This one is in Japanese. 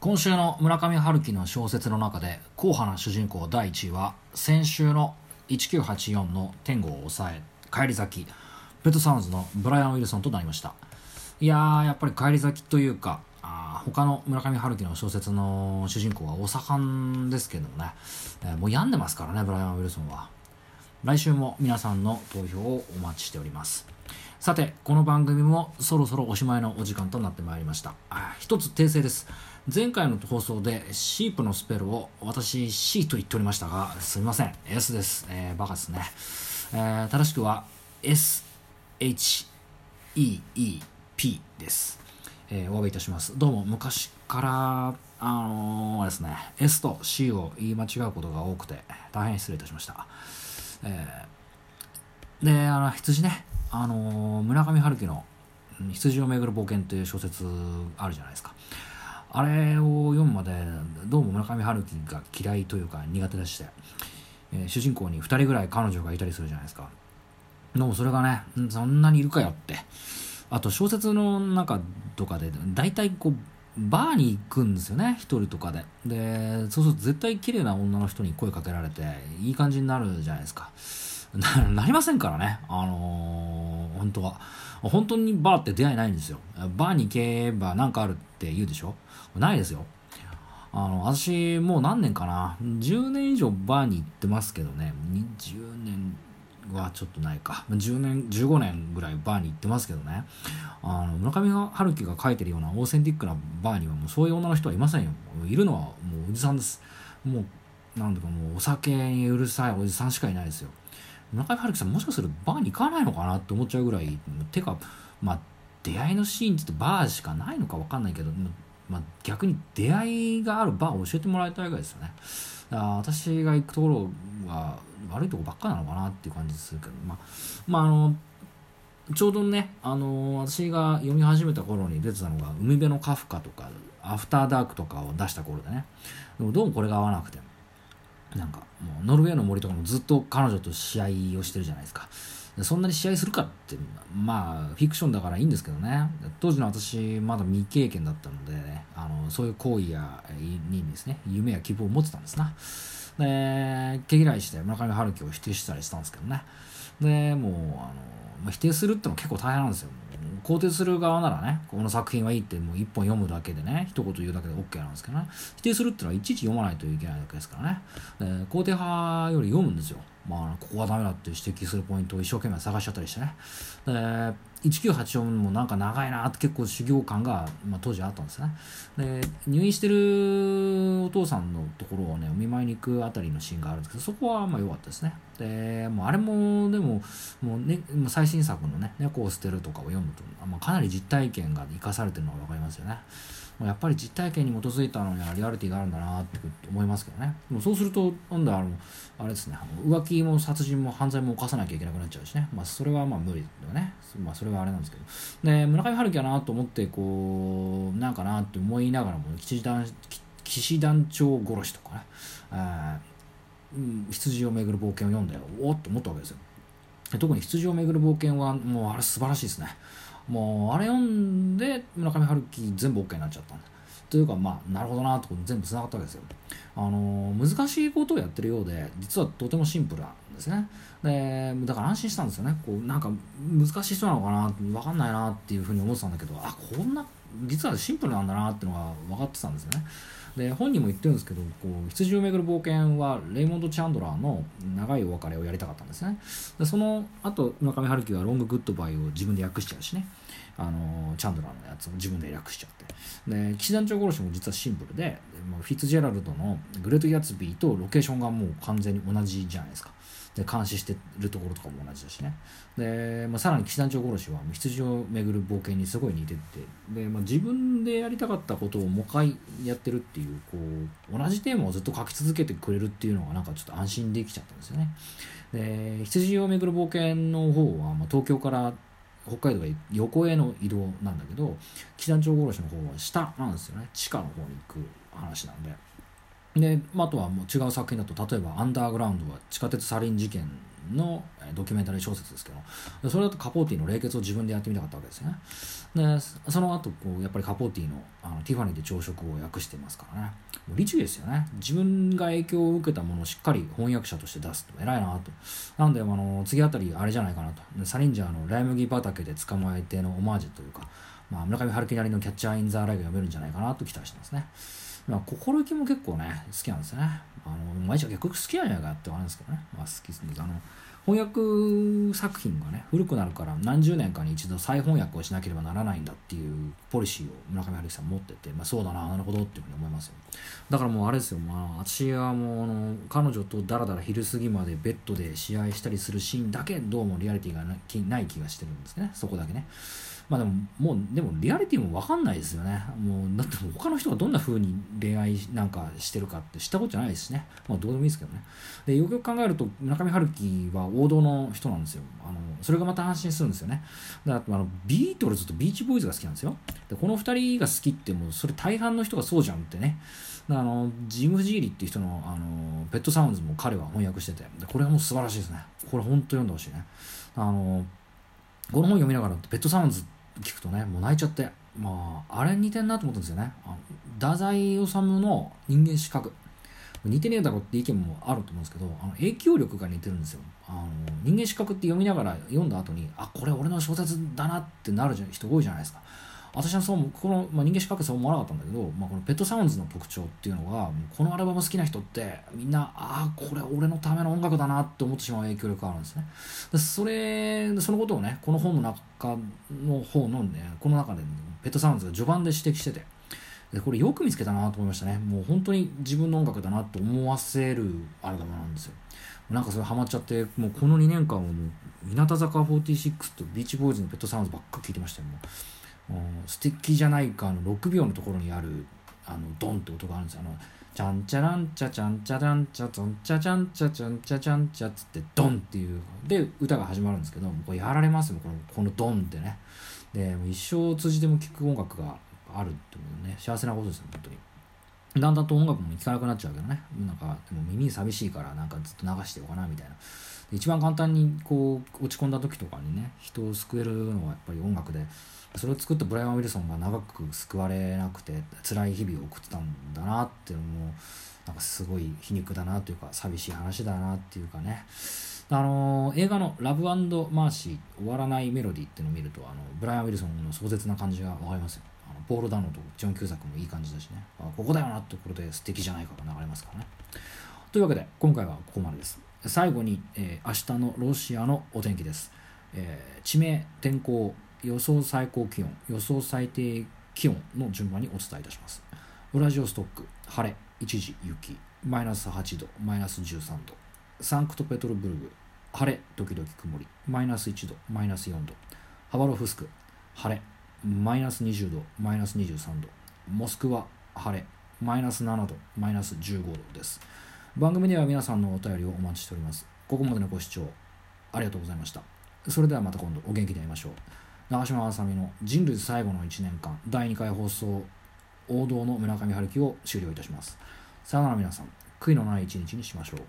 今週の村上春樹の小説の中で硬派な主人公第1位は先週の1984の天狗を抑え帰り咲きペットサウンズのブライアン・ウィルソンとなりました。いやーやっぱり帰り咲きというかあ他の村上春樹の小説の主人公はお盛んですけどもね、えー、もう病んでますからねブライアン・ウィルソンは。来週も皆さんの投票をお待ちしております。さてこの番組もそろそろおしまいのお時間となってまいりました。一つ訂正です。前回の放送でシープのスペルを私 C と言っておりましたがすみません。S です、えー、バカですね、えー、正しくは SHEEP です、えー、お詫びいたします。どうも昔からあのー、ですね。S と C を言い間違うことが多くて大変失礼いたしました、えー、であの羊ね。あの、村上春樹の「羊をめぐる冒険」という小説あるじゃないですか。あれを読むまでどうも村上春樹が嫌いというか苦手でして、えー、主人公に2人ぐらい彼女がいたりするじゃないですか。でもそれがねそんなにいるかよって。あと小説の中とかで大体こうバーに行くんですよね一人とかで。でそうすると絶対綺麗な女の人に声かけられていい感じになるじゃないですか。なりませんからね。あのー、本当は。本当にバーって出会いないんですよ。バーに行けば何かあるって言うでしょ？ないですよ。あの私もう何年かな？10年以上バーに行ってますけどね。20年はちょっとないか。10年15年ぐらいバーに行ってますけどね。あの村上春樹が書いてるようなオーセンティックなバーにはもうそういう女の人はいませんよ。いるのはもうおじさんです。もうなんだかもうお酒にうるさいおじさんしかいないですよ。村上春樹さんもしかするとバーに行かないのかなって思っちゃうぐらいてかまあ出会いのシーンって言ってバーしかないのか分かんないけど、まあ、逆に出会いがあるバーを教えてもらいたいぐらいですよね。だから私が行くところは悪いとこばっかなのかなっていう感じするけどまあまああのちょうどね、あの私が読み始めた頃に出てたのが海辺のカフカとかアフターダークとかを出した頃でね。でもどうもこれが合わなくてなんかもうノルウェーの森とかもずっと彼女と試合をしてるじゃないですか。そんなに試合するかってまあフィクションだからいいんですけどね。当時の私まだ未経験だったので、ね、あのそういう行為やにですね夢や希望を持ってたんですな。で毛嫌いして村上春樹を否定したりしたんですけどね。でもうあの否定するってのも結構大変なんですよ。肯定する側ならねこの作品はいいってもう一本読むだけでね一言言うだけで OK なんですけどね。否定するってのはいちいち読まないといけないわけですからね。で肯定派より読むんですよ。まあここはダメだって指摘するポイントを一生懸命探しちゃったりしてね。で1984もなんか長いなって結構修行感が、まあ、当時あったんですね。で入院してるお父さんのところをねお見舞いに行くあたりのシーンがあるんですけどそこはまあ良かったですね。でもうあれもでももう、ね、最新作のね「猫を捨てる」とかを読むと、まあ、かなり実体験が生かされてるのが分かりますよね。やっぱり実体験に基づいたのにはリアリティがあるんだなって思いますけどね。もそうするとなんだあのあれですね。浮気も殺人も犯罪も犯さなきゃいけなくなっちゃうしね。まあそれはまあ無理だよね。まあそれはあれなんですけど。で村上春樹やなと思ってこうなんかなって思いながらも騎士団騎士団長殺しとかね、えー、羊をめぐる冒険を読んでおっと思ったわけですよ。特に羊をめぐる冒険はもうあれ素晴らしいですね。もうあれ読んで村上春樹全部 OK になっちゃったんだ。というかまあなるほどなと全部つながったわけですよ。あの難しいことをやってるようで実はとてもシンプルなんですね。でだから安心したんですよね。こうなんか難しい人なのかな分かんないなっていうふうに思ってたんだけどあこんな実はシンプルなんだなっていうのが分かってたんですよね。で本人も言ってるんですけどこう羊をめぐる冒険はレイモンド・チャンドラーの長いお別れをやりたかったんですね。でその後村上春樹はロング・グッドバイを自分で訳しちゃうしね。あのチャンドラーのやつを自分で訳しちゃって。で騎士団長殺しも実はシンプルでもうフィッツジェラルドのグレート・ギャツビーとロケーションがもう完全に同じじゃないですか。で監視してるところとかも同じだしね。で、まあ、さらに騎士団長殺しは羊を巡る冒険にすごい似てて。で、まあ、自分でやりたかったことをもう一回やってるっていうこう同じテーマをずっと書き続けてくれるっていうのがなんかちょっと安心できちゃったんですよね。で羊を巡る冒険の方は、まあ、東京から北海道が横への移動なんだけど騎団長殺しの方は下なんですよね。地下の方に行く話なんで。で、あ、とはもう違う作品だと例えば「アンダーグラウンド」は地下鉄サリン事件のドキュメンタリー小説ですけどそれだとカポーティの冷血を自分でやってみたかったわけですよね。でその後こうやっぱりカポーティのあのティファニーで朝食を訳してますからね。もう律儀ですよね。自分が影響を受けたものをしっかり翻訳者として出すと偉いなと。なんであの次あたりあれじゃないかなと。サリンジャーのライ麦畑で捕まえてのオマージュというか、まあ、村上春樹なりのキャッチャー・イン・ザ・ライが読めるんじゃないかなと期待してますね。まあ、心意気も結構ね、好きなんですよね。あの、毎日は結局好きなんやがってあるんですけどね。まあ、好きですね。あの、翻訳作品がね、古くなるから何十年かに一度再翻訳をしなければならないんだっていうポリシーを村上春樹さん持ってて、まあ、そうだな、なるほどっていうふうに思いますよ。だからもうあれですよ、まあ、私はもうあの、彼女とだらだら昼過ぎまでベッドで試合したりするシーンだけどうもリアリティがない気がしてるんですね、そこだけね。まあでも、もう、でもリアリティも分かんないですよね。もう、だって他の人がどんな風に恋愛なんかしてるかって知ったことじゃないですしね。まあどうでもいいですけどね。で、よくよく考えると、村上春樹は王道の人なんですよ。あの、それがまた安心するんですよね。だから、あの、ビートルズとビーチボーイズが好きなんですよ。で、この二人が好きってもう、それ大半の人がそうじゃんってね。あの、ジム・ジーリっていう人の、あの、ペットサウンズも彼は翻訳してて、でこれはもう素晴らしいですね。これ本当読んでほしいね。あの、この本読みながら、ペットサウンズって聞くとねもう泣いちゃって。まああれ似てんなと思ったんですよね。あの太宰治の人間資格。似てねえだろって意見もあると思うんですけどあの影響力が似てるんですよ。あの人間資格って読みながら読んだ後にあこれ俺の小説だなってなる人多いじゃないですか。私はそうこの、まあ、人間資格そう思わなかったんだけど、まあ、このペットサウンズの特徴っていうのがこのアルバム好きな人ってみんなああこれ俺のための音楽だなって思ってしまう影響力があるんですね。でそれそのことをねこの本の中の方のねこの中で、ね、ペットサウンズが序盤で指摘しててでこれよく見つけたなと思いましたね。もう本当に自分の音楽だなと思わせるアルバムなんですよ。なんかそれハマっちゃってもうこの2年間はもう日向坂46とビーチボーイズのペットサウンズばっか聴いてましたよもう。素敵じゃないかの6秒のところにあるあのドンって音があるんですよ。あのチャンチャランチャチャンチャランチャチャンチャチャンチャチャンチャチャンチャつってドンっていうで歌が始まるんですけどこれやられますよこのこのドンってねで一生通じても聴く音楽があるってことね幸せなことですよ本当にだんだんと音楽も聴かなくなっちゃうけどね。なんかでも耳寂しいからなんかずっと流してようかなみたいな。一番簡単にこう落ち込んだ時とかにね人を救えるのはやっぱり音楽でそれを作ったブライアン・ウィルソンが長く救われなくて辛い日々を送ってたんだなっていうのもなんかすごい皮肉だなというか寂しい話だなっていうかね。あの映画の「ラブマーシー終わらないメロディー」っていうのを見るとあのブライアン・ウィルソンの壮絶な感じが分かりますよ。あのポール・ダノとジョン・キューザックもいい感じだしね。あここだよなってところで素敵じゃないかが流れますからね。というわけで今回はここまでです。最後に、えー、明日のロシアのお天気です、えー、地名天候予想最高気温予想最低気温の順番にお伝えいたします。ウラジオストック晴れ一時雪マイナス8度マイナス13度。サンクトペトルブルグ晴れ時々曇りマイナス1度マイナス4度。ハバロフスク晴れマイナス20度マイナス23度。モスクワ晴れマイナス7度マイナス15度です。番組では皆さんのお便りをお待ちしております。ここまでのご視聴ありがとうございました。それではまた今度お元気で会いましょう。長嶋あさみの人類最後の1年間第2回放送王道の村上春樹を終了いたします。さよなら皆さん。悔いのない一日にしましょう。